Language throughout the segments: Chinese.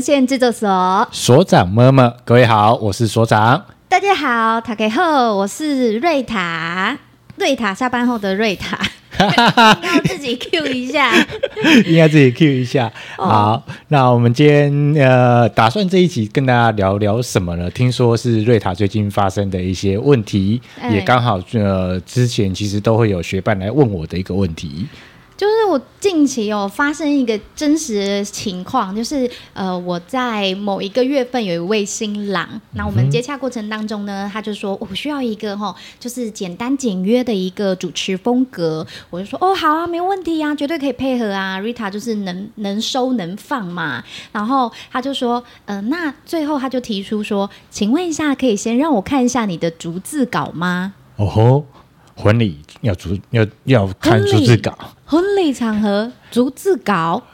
文献制作所所长么么，各位好，我是所长。大家好，塔克赫，我是瑞塔。瑞塔下班后的瑞塔，要自己 Q 一下，应该自己 Q 一下。Oh. 好，那我们今天呃，打算这一集跟大家聊聊什么呢？听说是瑞塔最近发生的一些问题，欸、也刚好呃，之前其实都会有学伴来问我的一个问题。就是我近期有发生一个真实的情况，就是呃，我在某一个月份有一位新郎，那我们接洽过程当中呢，他就说我需要一个哈，就是简单简约的一个主持风格，我就说哦，好啊，没问题啊，绝对可以配合啊，Rita 就是能能收能放嘛，然后他就说，嗯、呃，那最后他就提出说，请问一下，可以先让我看一下你的逐字稿吗？哦吼。婚礼要逐要要看逐字稿，婚礼场合逐字稿。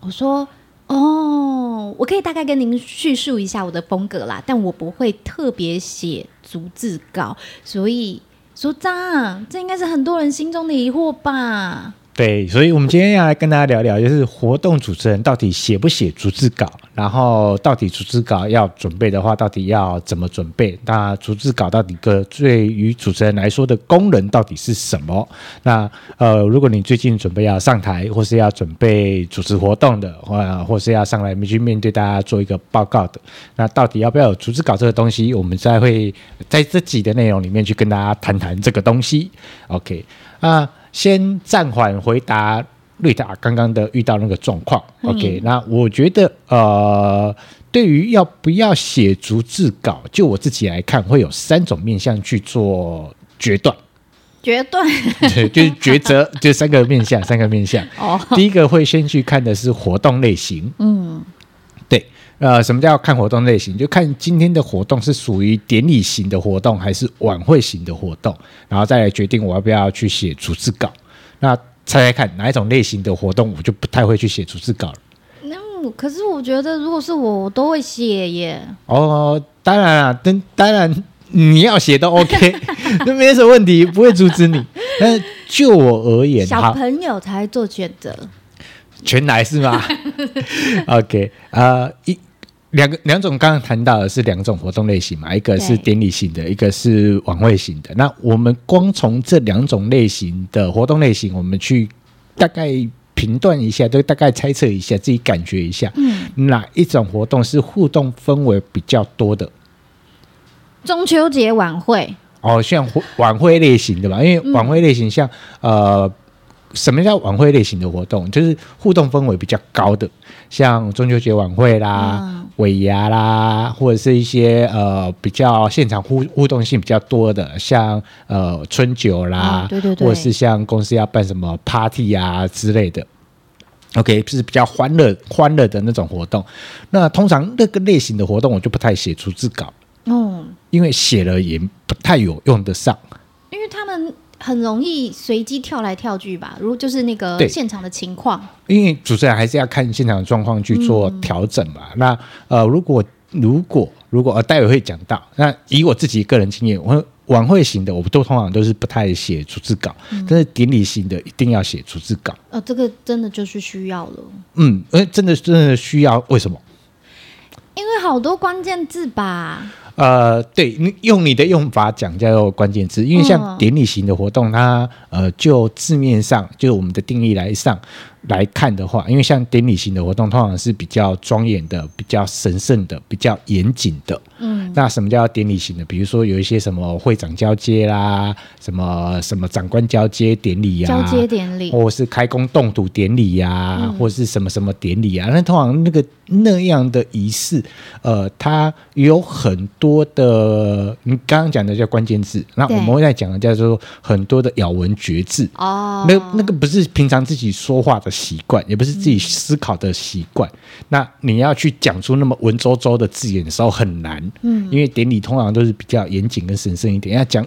我说哦，我可以大概跟您叙述一下我的风格啦，但我不会特别写逐字稿，所以所长，这应该是很多人心中的疑惑吧？对，所以，我们今天要来跟大家聊聊，就是活动主持人到底写不写逐字稿，然后到底逐字稿要准备的话，到底要怎么准备？那逐字稿到底个对于主持人来说的功能到底是什么？那呃，如果你最近准备要上台，或是要准备主持活动的，或或是要上来去面对大家做一个报告的，那到底要不要有逐字稿这个东西？我们再会在这集的内容里面去跟大家谈谈这个东西。OK 啊。先暂缓回答瑞达刚刚的遇到那个状况，OK？那我觉得，呃，对于要不要写逐字稿，就我自己来看，会有三种面向去做决断。决断，对，就是抉择，就三个面向，三个面向。哦，第一个会先去看的是活动类型，嗯。呃，什么叫看活动类型？就看今天的活动是属于典礼型的活动，还是晚会型的活动，然后再来决定我要不要去写逐字稿。那猜猜看，哪一种类型的活动，我就不太会去写逐字稿了。那、嗯、可是我觉得，如果是我，我都会写耶。哦，当然啊，当当然你要写都 OK，那没什么问题，不会阻止你。但是就我而言，小朋友才做选择，全来是吗？OK，呃，一。两个两种，刚刚谈到的是两种活动类型嘛，一个是典礼型的，一个是晚会型的。那我们光从这两种类型的活动类型，我们去大概评断一下，都大概猜测一下，自己感觉一下，嗯，哪一种活动是互动氛围比较多的？中秋节晚会哦，像晚会类型的吧，因为晚会类型像呃。什么叫晚会类型的活动？就是互动氛围比较高的，像中秋节晚会啦、尾牙啦，或者是一些呃比较现场互互动性比较多的，像呃春酒啦，对对对，或者是像公司要办什么 party 啊之类的。OK，就是比较欢乐欢乐的那种活动。那通常那个类型的活动，我就不太写逐字稿，嗯，因为写了也不太有用得上，因为他们。很容易随机跳来跳去吧，如果就是那个现场的情况，因为主持人还是要看现场的状况去做调整嘛。嗯、那呃，如果如果如果呃，待会会讲到。那以我自己个人经验，我晚会型的，我都通常都是不太写逐字稿，嗯、但是典礼型的一定要写逐字稿。呃，这个真的就是需要了。嗯，呃，真的真的需要，为什么？因为好多关键字吧。呃，对，你用你的用法讲叫做关键字，因为像典礼型的活动，它呃，就字面上就我们的定义来上。来看的话，因为像典礼型的活动，通常是比较庄严的、比较神圣的、比较严谨的。嗯，那什么叫典礼型的？比如说有一些什么会长交接啦，什么什么长官交接典礼呀，交接典礼，或是开工动土典礼呀，嗯、或是什么什么典礼啊？那通常那个那样的仪式，呃，它有很多的，你刚刚讲的叫关键字，那我们会在讲的叫做很多的咬文嚼字。哦，那那个不是平常自己说话的。习惯也不是自己思考的习惯，嗯、那你要去讲出那么文绉绉的字眼的时候很难，嗯，因为典礼通常都是比较严谨跟神圣一点，要讲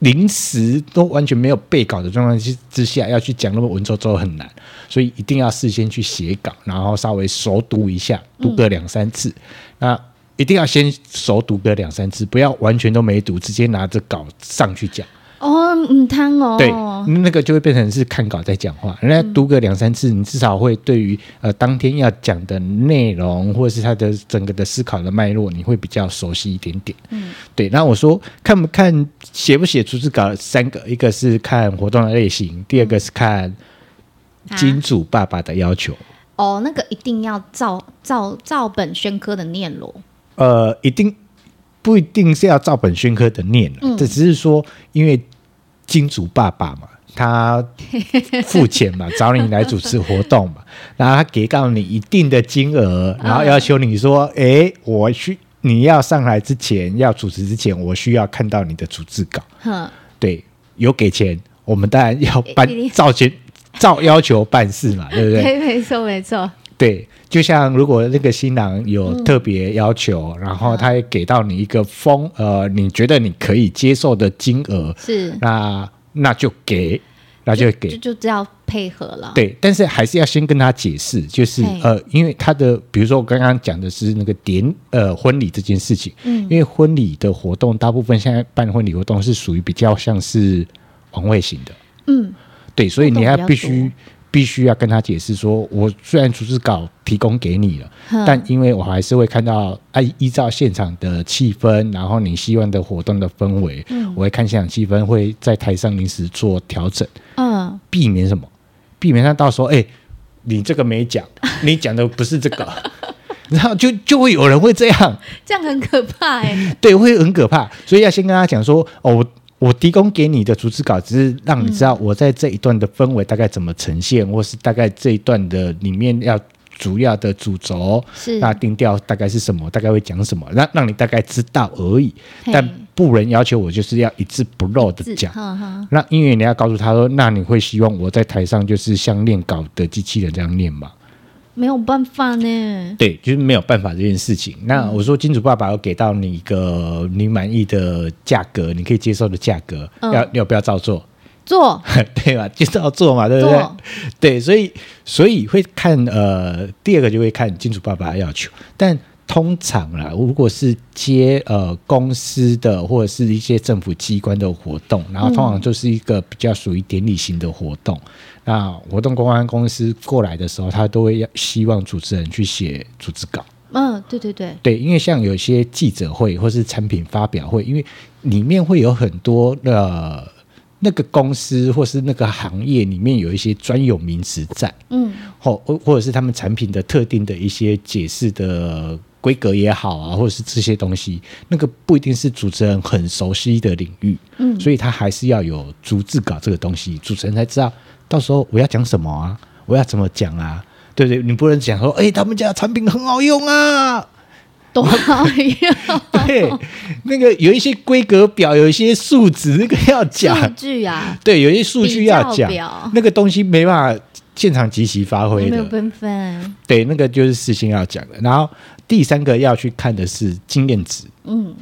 临时都完全没有备稿的状况之之下，要去讲那么文绉绉很难，所以一定要事先去写稿，然后稍微熟读一下，读个两三次，嗯、那一定要先熟读个两三次，不要完全都没读，直接拿着稿上去讲。哦，唔贪哦，对，哦，那个就会变成是看稿在讲话。人家读个两三次，你至少会对于呃当天要讲的内容，或者是他的整个的思考的脉络，你会比较熟悉一点点。嗯，对。那我说看不看写不写逐字稿，三个，一个是看活动的类型，第二个是看金主爸爸的要求。哦，那个一定要照照照本宣科的念咯。呃，一定。不一定是要照本宣科的念，这、嗯、只是说，因为金主爸爸嘛，他付钱嘛，找你来主持活动嘛，然后他给到你一定的金额，然后要求你说，哎、嗯，我需你要上来之前，要主持之前，我需要看到你的主持稿。嗯、对，有给钱，我们当然要办照钱照要求办事嘛，对不对？没错，没错。对。就像如果那个新郎有特别要求，嗯、然后他也给到你一个封，呃，你觉得你可以接受的金额，是那那就给，那就给，就就只要配合了。对，但是还是要先跟他解释，就是呃，因为他的，比如说我刚刚讲的是那个典呃婚礼这件事情，嗯，因为婚礼的活动大部分现在办婚礼活动是属于比较像是晚会型的，嗯，对，所以你还必须。必须要跟他解释说，我虽然逐字稿提供给你了，但因为我还是会看到，哎、啊，依照现场的气氛，然后你希望的活动的氛围，嗯、我会看现场气氛，会在台上临时做调整，嗯，避免什么？避免他到时候，哎，你这个没讲，你讲的不是这个，然后就就会有人会这样，这样很可怕哎，对，会很可怕，所以要先跟他讲说，哦，我。提供给你的逐字稿，只是让你知道我在这一段的氛围大概怎么呈现，嗯、或是大概这一段的里面要主要的主轴，是那定调大概是什么，大概会讲什么，让让你大概知道而已。但不能要求我就是要一字不漏的讲。那因为你要告诉他说，那你会希望我在台上就是像念稿的机器人这样念吗？没有办法呢，对，就是没有办法这件事情。那我说金主爸爸要给到你一个你满意的价格，你可以接受的价格，嗯、要要不要照做？做，对吧？就照做嘛，对不对？做对，所以所以会看呃，第二个就会看金主爸爸的要求，但。通常啦，如果是接呃公司的或者是一些政府机关的活动，然后通常就是一个比较属于典礼型的活动。嗯、那活动公关公司过来的时候，他都会要希望主持人去写组织稿。嗯，对对对，对，因为像有些记者会或是产品发表会，因为里面会有很多的那个公司或是那个行业里面有一些专有名词在，嗯，或或者是他们产品的特定的一些解释的。规格也好啊，或者是这些东西，那个不一定是主持人很熟悉的领域，嗯，所以他还是要有逐字稿这个东西，主持人才知道到时候我要讲什么啊，我要怎么讲啊，对不对？你不能讲说，哎、欸，他们家的产品很好用啊，多好用，对，那个有一些规格表，有一些数值，那个要讲。数据啊，对，有一些数据要讲，那个东西没办法现场即席发挥的，没有分分，对，那个就是事先要讲的，然后。第三个要去看的是经验值，嗯，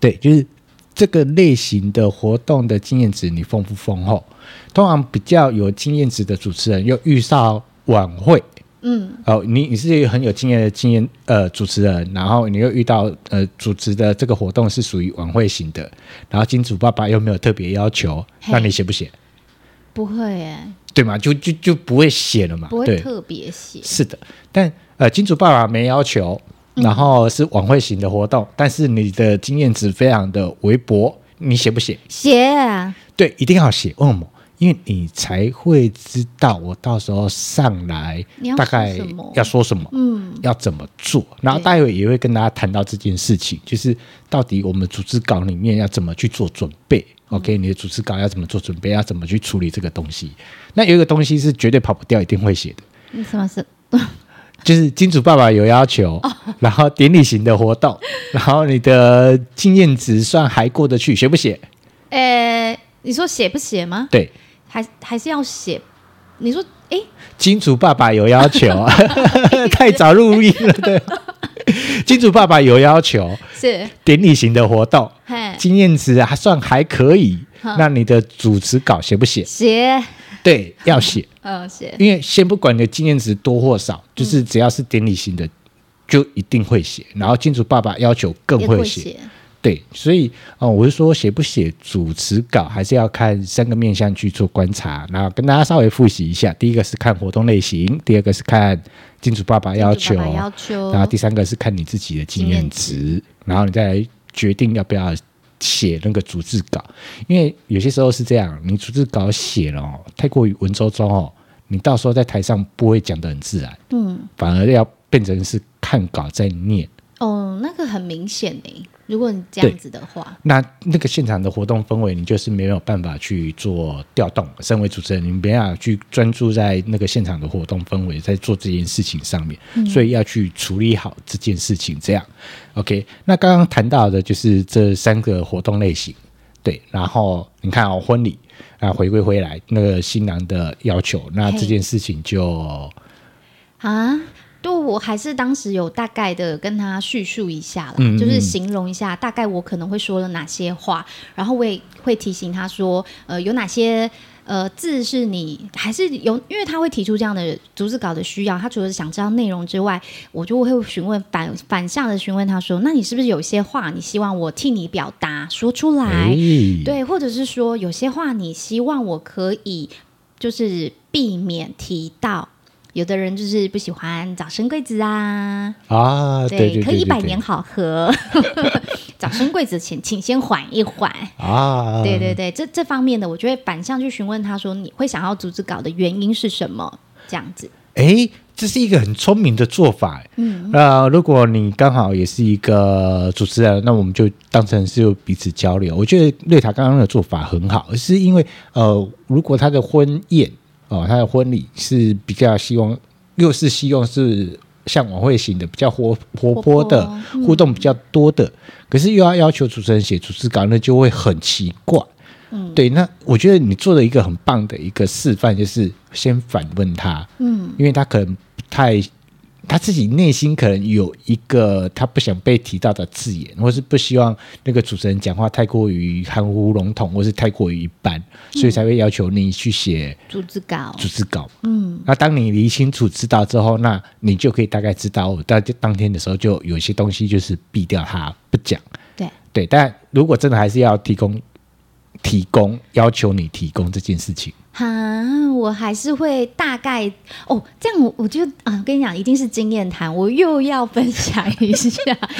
对，就是这个类型的活动的经验值你丰不丰厚？通常比较有经验值的主持人又遇上晚会，嗯，哦，你你是一个很有经验的经验呃主持人，然后你又遇到呃主持的这个活动是属于晚会型的，然后金主爸爸又没有特别要求，那你写不写？不会耶，对嘛？就就就不会写了嘛，不会特别写，是的，但。呃，金主爸爸没要求，然后是晚会型的活动，嗯、但是你的经验值非常的微薄，你写不写？写啊，对，一定要写。为什么？因为你才会知道我到时候上来大概要说什么，嗯，要怎么做。然后待会也会跟大家谈到这件事情，就是到底我们组织稿里面要怎么去做准备。嗯、OK，你的组织稿要怎么做准备？要怎么去处理这个东西？那有一个东西是绝对跑不掉，一定会写的。什么是？就是金主爸爸有要求，然后典礼型的活动，然后你的经验值算还过得去，写不写？呃，你说写不写吗？对，还还是要写。你说，哎，金主爸爸有要求，太早入狱了。对，金主爸爸有要求，是典礼型的活动，经验值还算还可以。那你的主持稿写不写？写。对，要写，嗯，写，因为先不管你的经验值多或少，就是只要是典礼型的，就一定会写。然后金主爸爸要求更会写，对，所以哦，我是说写不写主持稿，还是要看三个面向去做观察。然后跟大家稍微复习一下，第一个是看活动类型，第二个是看金主爸爸要求，爸爸要求，然后第三个是看你自己的经验值，然后你再来决定要不要写那个逐字稿。因为有些时候是这样，你逐字稿写了哦，太过于文绉绉哦，你到时候在台上不会讲得很自然，嗯，反而要变成是看稿在念。哦，那个很明显诶。如果你这样子的话，那那个现场的活动氛围，你就是没有办法去做调动。身为主持人，你没办法去专注在那个现场的活动氛围，在做这件事情上面，嗯、所以要去处理好这件事情。这样，OK。那刚刚谈到的就是这三个活动类型，对。然后你看哦，婚礼啊，回归回来那个新郎的要求，那这件事情就啊。就我还是当时有大概的跟他叙述一下啦，嗯嗯，就是形容一下大概我可能会说了哪些话，然后我也会提醒他说，呃，有哪些呃字是你还是有，因为他会提出这样的逐字稿的需要，他除了想知道内容之外，我就会询问反反向的询问他说，那你是不是有些话你希望我替你表达说出来？欸、对，或者是说有些话你希望我可以就是避免提到。有的人就是不喜欢早生贵子啊啊，对，对，对，对，对，可以一百年好合，早生贵子请请先缓一缓啊，对对对，这这方面的，我就会反向去询问他说，你会想要逐字稿的原因是什么？这样子，哎，这是一个很聪明的做法，嗯，那、呃、如果你刚好也是一个主持人，那我们就当成是彼此交流。我觉得瑞塔刚刚的做法很好，是因为呃，如果他的婚宴。哦，他的婚礼是比较希望，又是希望是像晚会型的，比较活活泼的互动比较多的，可是又要要求主持人写主持稿，那就会很奇怪。嗯，对，那我觉得你做了一个很棒的一个示范，就是先反问他，嗯，因为他可能不太。他自己内心可能有一个他不想被提到的字眼，或是不希望那个主持人讲话太过于含糊笼统，或是太过于一般，所以才会要求你去写逐字稿。逐字稿，嗯，那当你理清楚知道之后，那你就可以大概知道，当当天的时候就有些东西就是避掉它不讲。对对，但如果真的还是要提供。提供要求你提供这件事情，哈，我还是会大概哦，这样我我就啊，我跟你讲，一定是经验谈，我又要分享一下，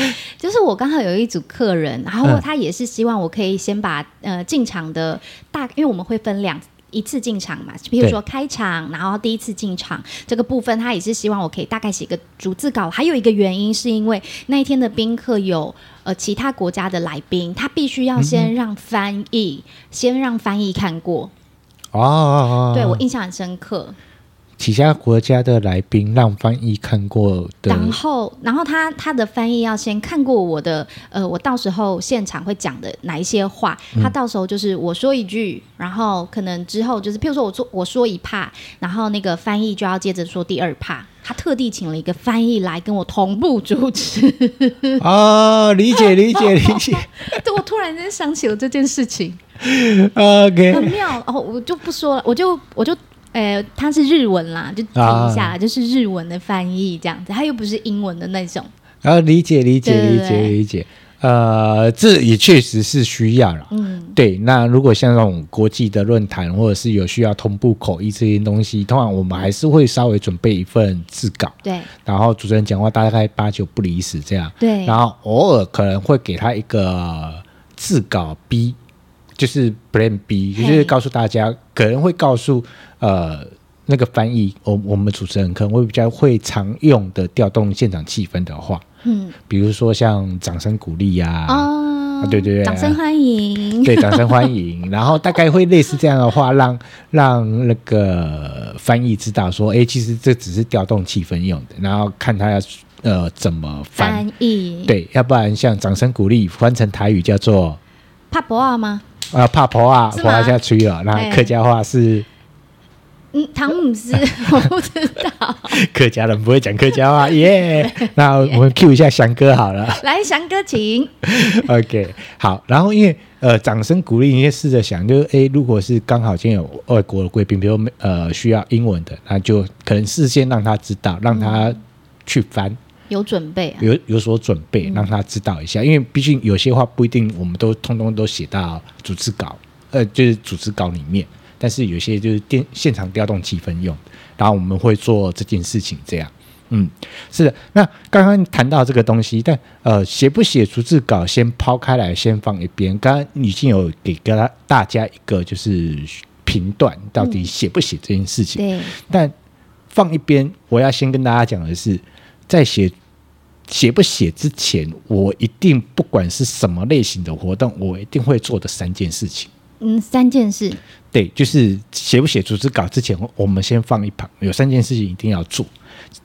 就是我刚好有一组客人，然后他也是希望我可以先把呃进场的大，因为我们会分两。一次进场嘛，比如说开场，然后第一次进场这个部分，他也是希望我可以大概写个逐字稿。还有一个原因是因为那一天的宾客有呃其他国家的来宾，他必须要先让翻译，嗯、先让翻译看过。哦，对，我印象很深刻。其他国家的来宾让翻译看过的，然后，然后他他的翻译要先看过我的，呃，我到时候现场会讲的哪一些话，嗯、他到时候就是我说一句，然后可能之后就是，譬如说我说我说一 part，然后那个翻译就要接着说第二 part，他特地请了一个翻译来跟我同步主持。啊，理解理解理解。对，我突然间想起了这件事情。OK，很妙哦，我就不说了，我就我就。呃，它是日文啦，就听一下，啊、就是日文的翻译这样子，它又不是英文的那种。然后、啊、理解理解理解理解，呃，这也确实是需要了。嗯，对。那如果像那种国际的论坛，或者是有需要同步口译这些东西，通常我们还是会稍微准备一份字稿。对。然后主持人讲话大概八九不离十这样。对。然后偶尔可能会给他一个字稿 B。就是 Plan B，就是告诉大家，可能会告诉呃那个翻译，我我们主持人可能会比较会常用的调动现场气氛的话，嗯，比如说像掌声鼓励呀，啊，对对对，掌声欢迎，对，掌声欢迎，然后大概会类似这样的话，让让那个翻译知道说，哎，其实这只是调动气氛用的，然后看他要呃怎么翻，翻译，对，要不然像掌声鼓励翻成台语叫做帕博尔吗？啊，怕婆啊，活下去了。那客家话是，嗯，汤姆斯，我不知道。客家人不会讲客家话，耶。那我们 cue 一下翔哥好了，来，翔哥请。OK，好。然后因为呃，掌声鼓励，你也试着想，就是哎、欸，如果是刚好今天有外国的贵宾，比如呃需要英文的，那就可能事先让他知道，让他去翻。有准备、啊，有有所准备，让他知道一下，嗯、因为毕竟有些话不一定我们都通通都写到组织稿，呃，就是组织稿里面，但是有些就是电现场调动气氛用，然后我们会做这件事情这样。嗯，是的。那刚刚谈到这个东西，但呃，写不写逐字稿，先抛开来，先放一边。刚刚已经有给给他大家一个就是评断，到底写不写这件事情。对。但放一边，我要先跟大家讲的是，在写写不写之前，我一定不管是什么类型的活动，我一定会做的三件事情。嗯，三件事。对，就是写不写组织稿之前，我们先放一旁，有三件事情一定要做。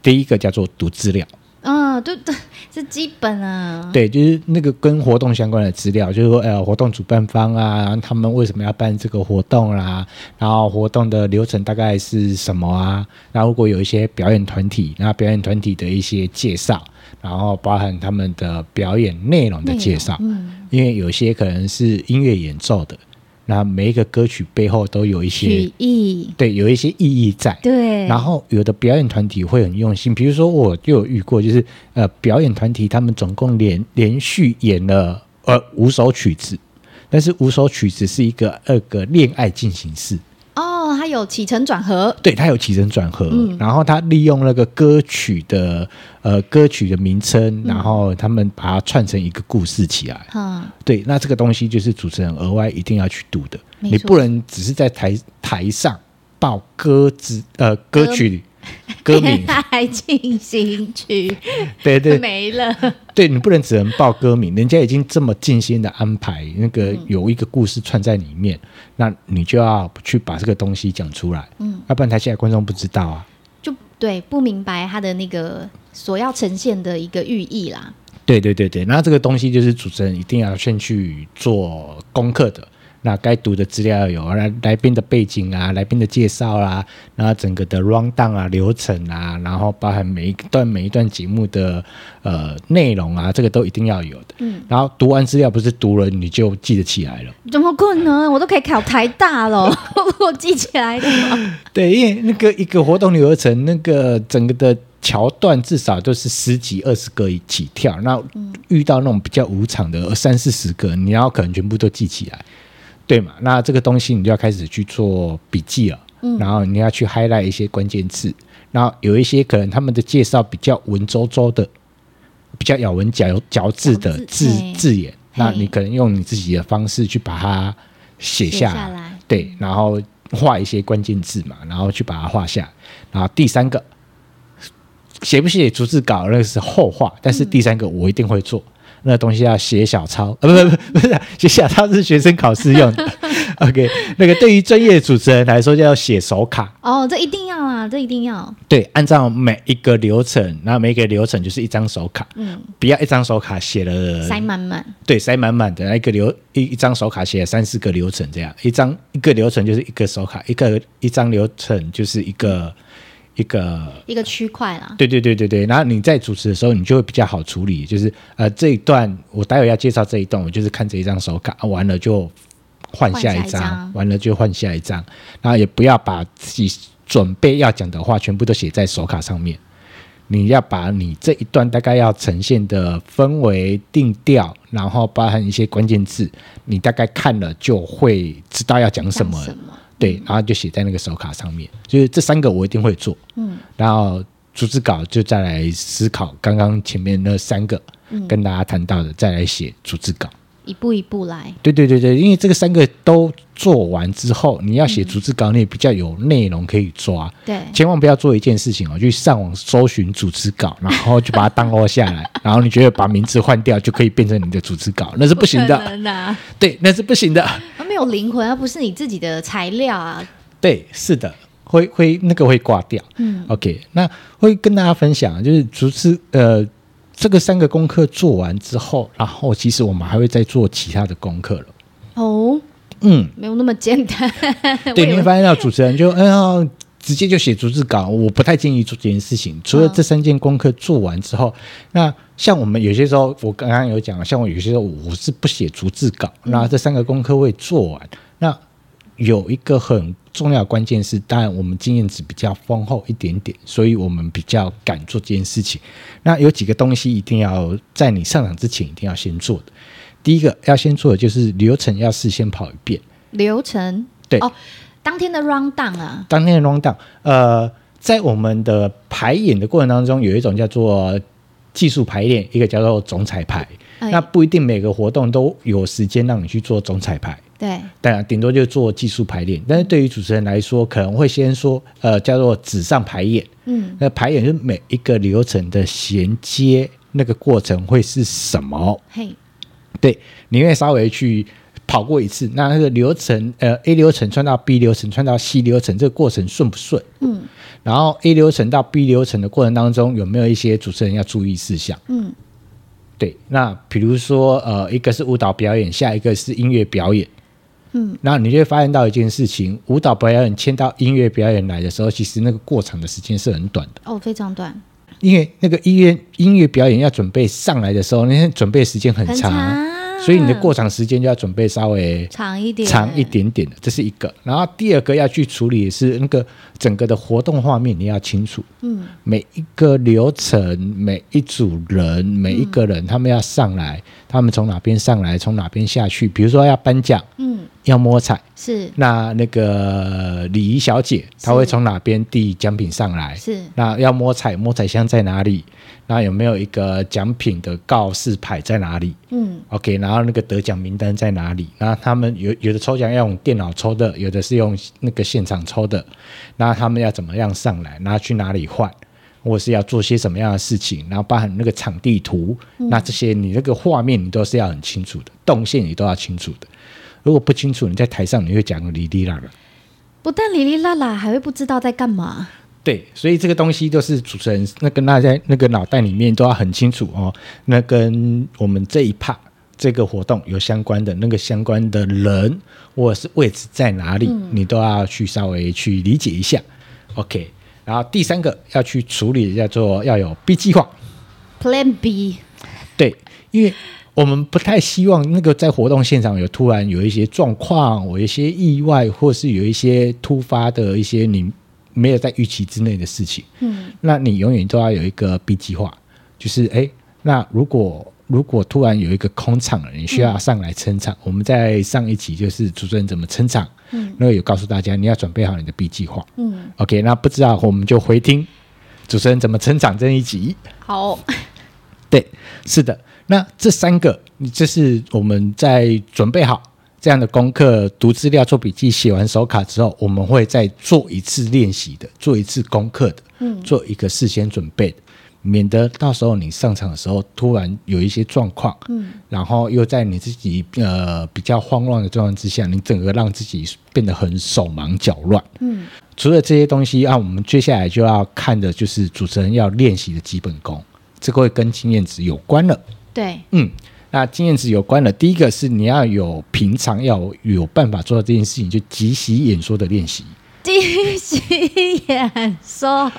第一个叫做读资料，啊、哦，对对，是基本啊。对，就是那个跟活动相关的资料，就是说，呃，活动主办方啊，他们为什么要办这个活动啦、啊？然后活动的流程大概是什么啊？那如果有一些表演团体，那表演团体的一些介绍，然后包含他们的表演内容的介绍，嗯，因为有些可能是音乐演奏的。那每一个歌曲背后都有一些意义，对，有一些意义在。对。然后有的表演团体会很用心，比如说我就有遇过，就是呃，表演团体他们总共连连续演了呃五首曲子，但是五首曲子是一个二个恋爱进行式。哦，它有起承转合，对，它有起承转合，嗯、然后它利用那个歌曲的呃歌曲的名称，嗯、然后他们把它串成一个故事起来。嗯，对，那这个东西就是主持人额外一定要去读的，你不能只是在台台上报歌词呃歌曲。歌名。恋爱进行曲，对对，没了。对，你不能只能报歌名，人家已经这么尽心的安排，那个有一个故事串在里面，嗯、那你就要去把这个东西讲出来，嗯，要不然台下观众不知道啊，就对，不明白他的那个所要呈现的一个寓意啦。对对对对，那这个东西就是主持人一定要先去做功课的。那该读的资料要有来来宾的背景啊，来宾的介绍啦、啊，然后整个的 run down 啊流程啊，然后包含每一段每一段节目的呃内容啊，这个都一定要有的。嗯，然后读完资料不是读了你就记得起来了？怎么可能？我都可以考台大了，我记起来的吗？对，因为那个一个活动流程，那个整个的桥段至少都是十几二十个起跳，那遇到那种比较无常的三四十个，你要可能全部都记起来。对嘛？那这个东西你就要开始去做笔记了，嗯，然后你要去 highlight 一些关键字，然后有一些可能他们的介绍比较文绉绉的，比较咬文嚼嚼字的字字，眼，那你可能用你自己的方式去把它写下来，下来。对，然后画一些关键字嘛，然后去把它画下，然后第三个写不写逐字稿那个是后话，但是第三个我一定会做。嗯那东西要写小抄，呃，不不不，不是写小抄是学生考试用的。OK，那个对于专业主持人来说，就要写手卡。哦，这一定要啊，这一定要。对，按照每一个流程，那每一个流程就是一张手卡。嗯，不要一张手卡写了塞满满。对，塞满满的，那一个流一一张手卡写了三四个流程，这样一张一个流程就是一个手卡，一个一张流程就是一个。一个一个区块啦，对对对对对，然后你在主持的时候，你就会比较好处理，就是呃这一段我待会要介绍这一段，我就是看这一张手卡，完了就换下一张，完了就换下一张，然后也不要把自己准备要讲的话全部都写在手卡上面，你要把你这一段大概要呈现的氛围定调，然后包含一些关键字，你大概看了就会知道要讲什么。对，然后就写在那个手卡上面，就是这三个我一定会做。嗯，然后逐字稿就再来思考刚刚前面那三个，跟大家谈到的，嗯、再来写逐字稿。一步一步来。对对对对，因为这个三个都做完之后，你要写逐字稿，你也比较有内容可以抓。对，千万不要做一件事情哦，去上网搜寻逐字稿，然后就把它 download 下来，然后你觉得把名字换掉就可以变成你的逐字稿，那是不行的。啊、对，那是不行的。它没有灵魂，它不是你自己的材料啊。对，是的，会会那个会挂掉。嗯，OK，那会跟大家分享，就是逐字呃。这个三个功课做完之后，然后其实我们还会再做其他的功课了。哦，嗯，没有那么简单。对，你会发现到主持人就哎呀，直接就写逐字稿，我不太建议做这件事情。除了这三件功课做完之后，哦、那像我们有些时候，我刚刚有讲，像我有些时候我是不写逐字稿，嗯、那这三个功课会做完，那有一个很重要的关键是，当然我们经验值比较丰厚一点点，所以我们比较敢做这件事情。那有几个东西一定要在你上场之前一定要先做的。第一个要先做的就是流程要事先跑一遍。流程对哦，当天的 round down 啊，当天的 round down，呃，在我们的排演的过程当中，有一种叫做技术排练，一个叫做总彩排。哎、那不一定每个活动都有时间让你去做总彩排。对，当然顶多就做技术排练。但是对于主持人来说，可能会先说，呃，叫做纸上排演。嗯，那排演是每一个流程的衔接，那个过程会是什么？嘿，对，你会稍微去跑过一次，那那个流程，呃，A 流程穿到 B 流程，穿到 C 流程，这个过程顺不顺？嗯，然后 A 流程到 B 流程的过程当中，有没有一些主持人要注意事项？嗯。对，那比如说，呃，一个是舞蹈表演，下一个是音乐表演，嗯，那你就会发现到一件事情，舞蹈表演签到音乐表演来的时候，其实那个过场的时间是很短的，哦，非常短，因为那个音乐音乐表演要准备上来的时候，那天准备时间很长。很所以你的过场时间就要准备稍微长一点，长一点点的，这是一个。然后第二个要去处理的是那个整个的活动画面，你要清楚。嗯，每一个流程，每一组人，每一个人，他们要上来，他们从哪边上来，从哪边下去。比如说要颁奖，嗯，要摸彩，是。那那个礼仪小姐，她会从哪边递奖品上来？是。那要摸彩，摸彩箱在哪里？那有没有一个奖品的告示牌在哪里？嗯，OK，然后那个得奖名单在哪里？然后他们有有的抽奖要用电脑抽的，有的是用那个现场抽的。那他们要怎么样上来？然后去哪里换？或是要做些什么样的事情？然后包含那个场地图，嗯、那这些你那个画面你都是要很清楚的，动线你都要清楚的。如果不清楚，你在台上你会讲哩哩啦啦。不但哩哩啦啦，还会不知道在干嘛。对，所以这个东西都是主持人那跟大家那个脑袋里面都要很清楚哦。那跟我们这一 part 这个活动有相关的那个相关的人或者是位置在哪里，嗯、你都要去稍微去理解一下。OK，然后第三个要去处理叫做要有 B 计划，Plan B。对，因为我们不太希望那个在活动现场有突然有一些状况，有一些意外，或是有一些突发的一些你。没有在预期之内的事情，嗯，那你永远都要有一个 B 计划，就是哎，那如果如果突然有一个空场了，你需要上来撑场，嗯、我们在上一集就是主持人怎么撑场，嗯，那个有告诉大家你要准备好你的 B 计划，嗯，OK，那不知道我们就回听主持人怎么撑场这一集，好，对，是的，那这三个，这是我们在准备好。这样的功课，读资料、做笔记、写完手卡之后，我们会再做一次练习的，做一次功课的，嗯，做一个事先准备的，免得到时候你上场的时候突然有一些状况，嗯，然后又在你自己呃比较慌乱的状况之下，你整个让自己变得很手忙脚乱，嗯，除了这些东西啊，我们接下来就要看的就是主持人要练习的基本功，这个会跟经验值有关了，对，嗯。那经验值有关的，第一个是你要有平常要有，有办法做到这件事情，就即席演说的练习。即席演说，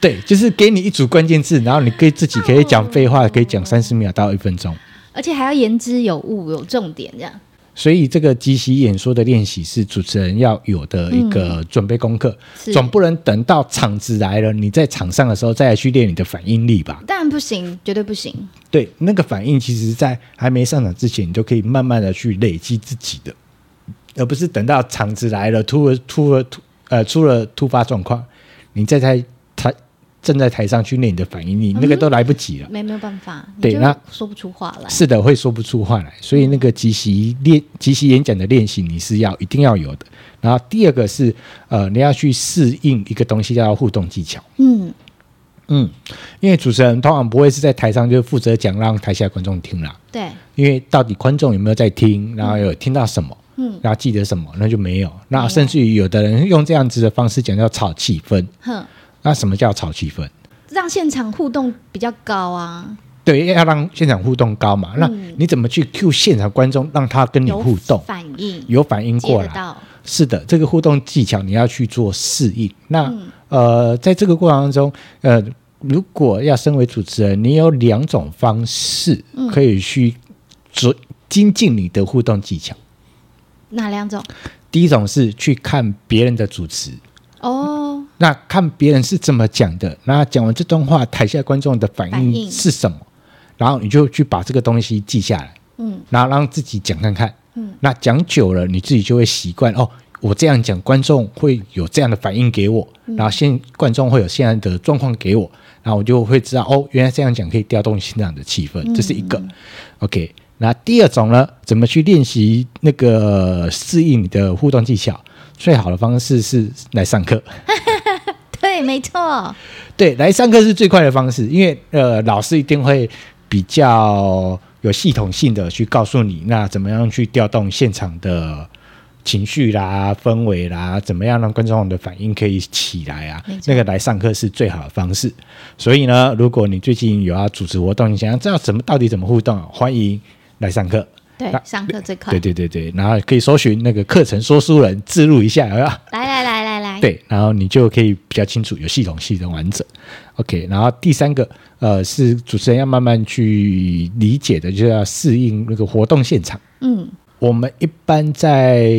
对，就是给你一组关键字，然后你可以自己可以讲废话，可以讲三十秒到一分钟，而且还要言之有物，有重点这样。所以这个即席演说的练习是主持人要有的一个准备功课，嗯、总不能等到场子来了，你在场上的时候再来去练你的反应力吧？当然不行，绝对不行。对，那个反应其实，在还没上场之前，你就可以慢慢的去累积自己的，而不是等到场子来了，突了突了突呃出了突发状况，你再在台。正在台上去练你的反应力，嗯、那个都来不及了，没没有办法，对，那说不出话来。是的，会说不出话来，所以那个即席练、即席演讲的练习，你是要一定要有的。然后第二个是，呃，你要去适应一个东西，叫做互动技巧。嗯嗯，因为主持人通常不会是在台上就负责讲，让台下观众听啦。对，因为到底观众有没有在听，然后有听到什么，嗯，然后记得什么，那就没有。那甚至于有的人用这样子的方式讲，叫炒气氛。哼。那什么叫炒气氛？让现场互动比较高啊。对，要让现场互动高嘛。嗯、那你怎么去 cue 现场观众，让他跟你互动？反应有反应过来。是的，这个互动技巧你要去做适应。那、嗯、呃，在这个过程当中，呃，如果要身为主持人，你有两种方式可以去做精进你的互动技巧。哪两种？第一种是去看别人的主持哦，那看别人是怎么讲的，那讲完这段话，台下观众的反应是什么，然后你就去把这个东西记下来，嗯，然后让自己讲看看，嗯，那讲久了，你自己就会习惯哦。我这样讲，观众会有这样的反应给我，然后现观众会有现在的状况给我，然后我就会知道哦，原来这样讲可以调动现场的气氛，这是一个。OK，那第二种呢，怎么去练习那个适应你的互动技巧？最好的方式是来上课。对，没错。对，来上课是最快的方式，因为呃，老师一定会比较有系统性的去告诉你，那怎么样去调动现场的。情绪啦，氛围啦，怎么样让观众的反应可以起来啊？那个来上课是最好的方式。所以呢，如果你最近有要组织活动，你想要知道怎么到底怎么互动，欢迎来上课。对，上课最快。对对对对，然后可以搜寻那个课程说书人，自录一下，好不好？来来来对，然后你就可以比较清楚，有系统性的完整。OK，然后第三个，呃，是主持人要慢慢去理解的，就是要适应那个活动现场。嗯。我们一般在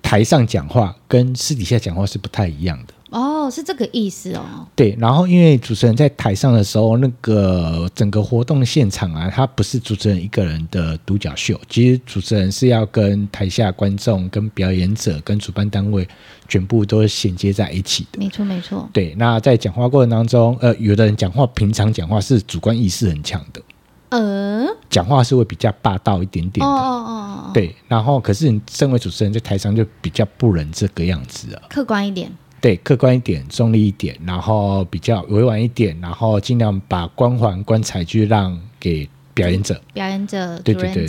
台上讲话跟私底下讲话是不太一样的哦，是这个意思哦。对，然后因为主持人在台上的时候，那个整个活动现场啊，它不是主持人一个人的独角秀，其实主持人是要跟台下观众、跟表演者、跟主办单位全部都衔接在一起的。没错，没错。对，那在讲话过程当中，呃，有的人讲话平常讲话是主观意识很强的。呃，讲话是会比较霸道一点点的，哦哦哦，对，然后可是你身为主持人，在台上就比较不能这个样子啊，客观一点，对，客观一点，中立一点，然后比较委婉一点，然后尽量把光环、光彩去让给。表演者，表演者，对对对，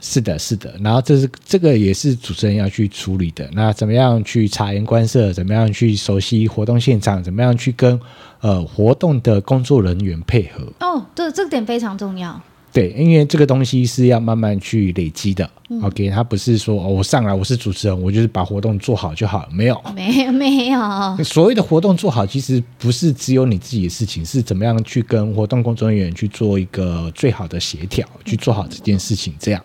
是的，是的。然后这是这个也是主持人要去处理的。那怎么样去察言观色？怎么样去熟悉活动现场？怎么样去跟呃活动的工作人员配合？哦，对，这个点非常重要。对，因为这个东西是要慢慢去累积的。嗯、OK，他不是说、哦、我上来我是主持人，我就是把活动做好就好了，没有，没有，没有。所谓的活动做好，其实不是只有你自己的事情，是怎么样去跟活动工作人员去做一个最好的协调，去做好这件事情。这样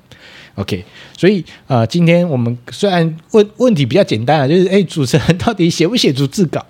，OK。所以呃，今天我们虽然问问题比较简单啊，就是哎，主持人到底写不写逐字稿？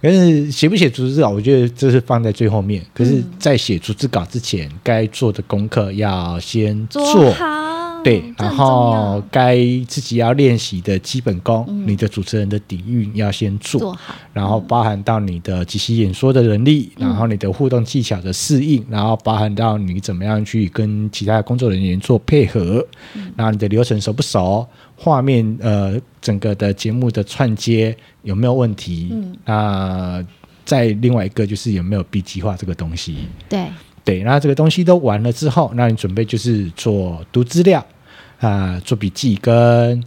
可是写不写逐字稿，我觉得这是放在最后面。可是，在写逐字稿之前，该做的功课要先做，做好。对，然后该自己要练习的基本功，嗯、你的主持人的底蕴要先做，做好。然后包含到你的即席演说的能力，嗯、然后你的互动技巧的适应，然后包含到你怎么样去跟其他的工作人员做配合，嗯、然后你的流程熟不熟？画面呃，整个的节目的串接有没有问题？嗯，那再另外一个就是有没有 B 计划这个东西？对对，那这个东西都完了之后，那你准备就是做读资料啊、呃，做笔记跟。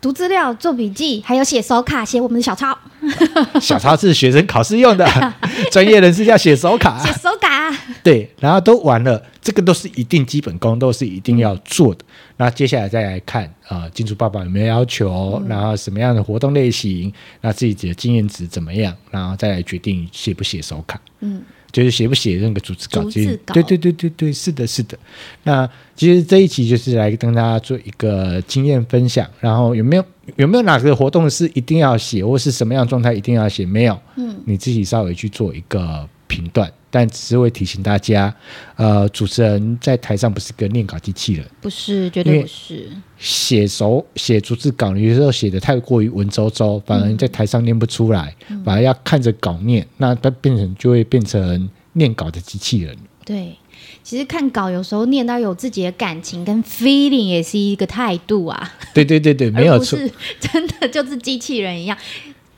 读资料、做笔记，还有写手卡、写我们的小抄。小抄是学生考试用的，专业人士要写手卡。写手卡。对，然后都完了，这个都是一定基本功，都是一定要做的。那接下来再来看啊，金主爸爸有没有要求，嗯、然后什么样的活动类型，那自己的经验值怎么样，然后再来决定写不写手卡。嗯。就是写不写那个逐字稿，其实对对对对对，是的，是的。那其实这一期就是来跟大家做一个经验分享，然后有没有有没有哪个活动是一定要写，或是什么样状态一定要写？没有，嗯，你自己稍微去做一个评断。但只是会提醒大家，呃，主持人在台上不是个念稿机器人，不是，绝对不是。写熟写逐字稿，有时候写的太过于文绉绉，反而在台上念不出来，嗯、反而要看着稿念，那它变成就会变成念稿的机器人。对，其实看稿有时候念到有自己的感情跟 feeling，也是一个态度啊。对对对对，没有错，真的就是机器人一样。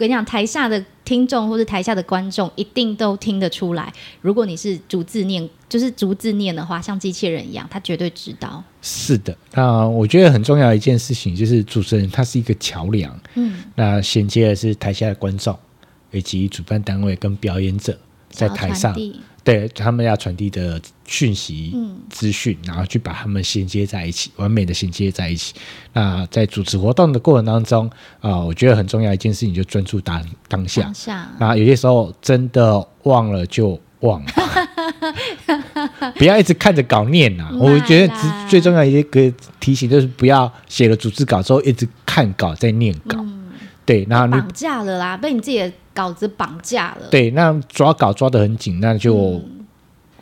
我跟你讲，台下的听众或者台下的观众一定都听得出来。如果你是逐字念，就是逐字念的话，像机器人一样，他绝对知道。是的，那我觉得很重要的一件事情就是主持人他是一个桥梁，嗯，那衔接的是台下的观众以及主办单位跟表演者在台上。对他们要传递的讯息、嗯、资讯，然后去把他们衔接在一起，完美的衔接在一起。那在主持活动的过程当中，啊、呃，我觉得很重要一件事情，就专注当当下。当下。那有些时候真的忘了就忘了，不要一直看着稿念呐。我觉得最重要一个提醒就是，不要写了主持稿之后一直。看稿在念稿。嗯、对，然后你绑架了啦，被你自己的稿子绑架了。对，那抓稿抓得很紧，那就。嗯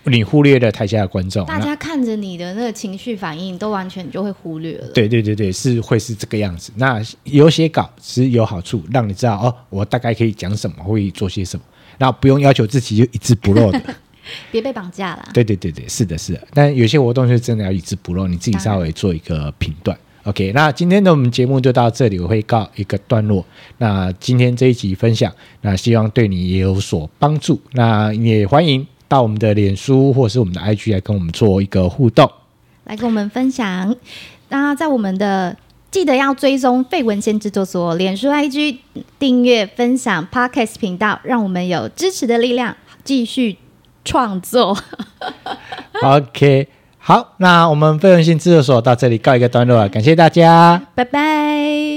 你忽略了台下的观众，大家看着你的那个情绪反应，都完全就会忽略了。对对对对，是会是这个样子。那有写稿是有好处，让你知道哦，我大概可以讲什么，会做些什么，那不用要求自己就一字不漏的，别被绑架了。对对对对，是的，是的。但有些活动是真的要一字不漏，你自己稍微做一个评断。OK，那今天的我们节目就到这里，我会告一个段落。那今天这一集分享，那希望对你也有所帮助。那也欢迎。到我们的脸书或者是我们的 IG 来跟我们做一个互动，来跟我们分享。那在我们的记得要追踪废文献制作所脸书 IG 订阅分享 Podcast 频道，让我们有支持的力量，继续创作。OK，好那我们非人性自作所到这里告一个段落啊感谢大家。拜拜。